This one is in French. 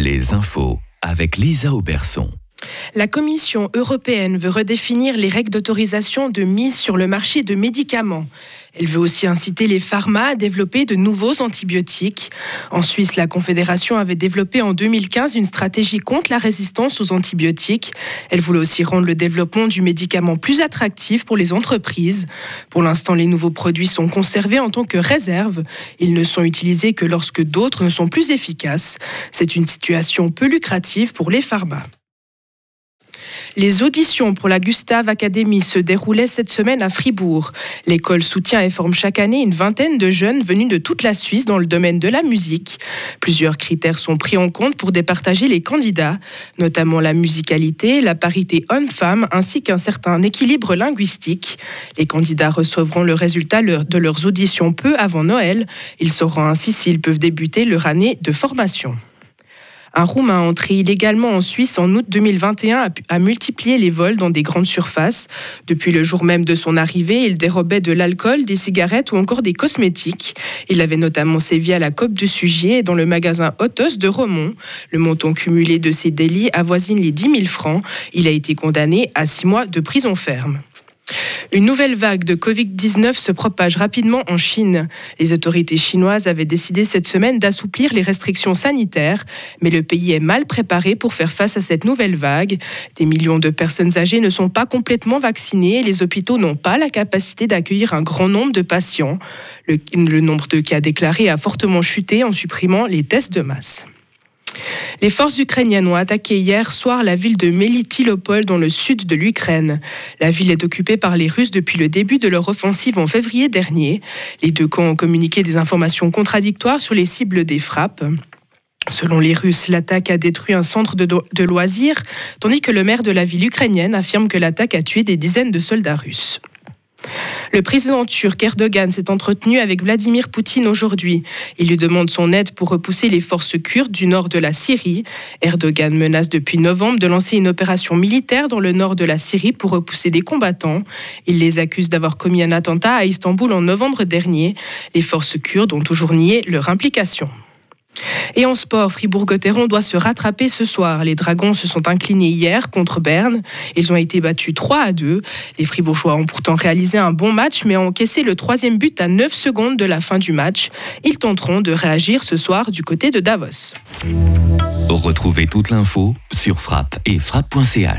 Les infos avec Lisa Auberson. La Commission européenne veut redéfinir les règles d'autorisation de mise sur le marché de médicaments. Elle veut aussi inciter les pharma à développer de nouveaux antibiotiques. En Suisse, la Confédération avait développé en 2015 une stratégie contre la résistance aux antibiotiques. Elle voulait aussi rendre le développement du médicament plus attractif pour les entreprises. Pour l'instant, les nouveaux produits sont conservés en tant que réserve. Ils ne sont utilisés que lorsque d'autres ne sont plus efficaces. C'est une situation peu lucrative pour les pharma. Les auditions pour la Gustave Academy se déroulaient cette semaine à Fribourg. L'école soutient et forme chaque année une vingtaine de jeunes venus de toute la Suisse dans le domaine de la musique. Plusieurs critères sont pris en compte pour départager les candidats, notamment la musicalité, la parité homme-femme ainsi qu'un certain équilibre linguistique. Les candidats recevront le résultat de leurs auditions peu avant Noël. Ils sauront ainsi s'ils peuvent débuter leur année de formation. Un Roumain entré illégalement en Suisse en août 2021 a, multiplié les vols dans des grandes surfaces. Depuis le jour même de son arrivée, il dérobait de l'alcool, des cigarettes ou encore des cosmétiques. Il avait notamment sévi à la COP de Sugier et dans le magasin Otos de Romont. Le montant cumulé de ces délits avoisine les 10 000 francs. Il a été condamné à six mois de prison ferme. Une nouvelle vague de Covid-19 se propage rapidement en Chine. Les autorités chinoises avaient décidé cette semaine d'assouplir les restrictions sanitaires, mais le pays est mal préparé pour faire face à cette nouvelle vague. Des millions de personnes âgées ne sont pas complètement vaccinées et les hôpitaux n'ont pas la capacité d'accueillir un grand nombre de patients. Le, nombre de cas déclarés a fortement chuté en supprimant les tests de masse. Les forces ukrainiennes ont attaqué hier soir la ville de Melitopol dans le sud de l'Ukraine. La ville est occupée par les Russes depuis le début de leur offensive en février dernier. Les deux camps ont communiqué des informations contradictoires sur les cibles des frappes. Selon les Russes, l'attaque a détruit un centre de, loisirs, tandis que le maire de la ville ukrainienne affirme que l'attaque a tué des dizaines de soldats russes. Le président turc Erdogan s'est entretenu avec Vladimir Poutine aujourd'hui. Il lui demande son aide pour repousser les forces kurdes du nord de la Syrie. Erdogan menace depuis novembre de lancer une opération militaire dans le nord de la Syrie pour repousser des combattants. Il les accuse d'avoir commis un attentat à Istanbul en novembre dernier. Les forces kurdes ont toujours nié leur implication. Et en sport, Fribourg-Gotteron doit se rattraper ce soir. Les Dragons se sont inclinés hier contre Berne. Ils ont été battus 3 à 2. Les Fribourgeois ont pourtant réalisé un bon match, mais ont encaissé le troisième but à 9 secondes de la fin du match. Ils tenteront de réagir ce soir du côté de Davos. Retrouvez toute l'info sur frappe et frappe.ch.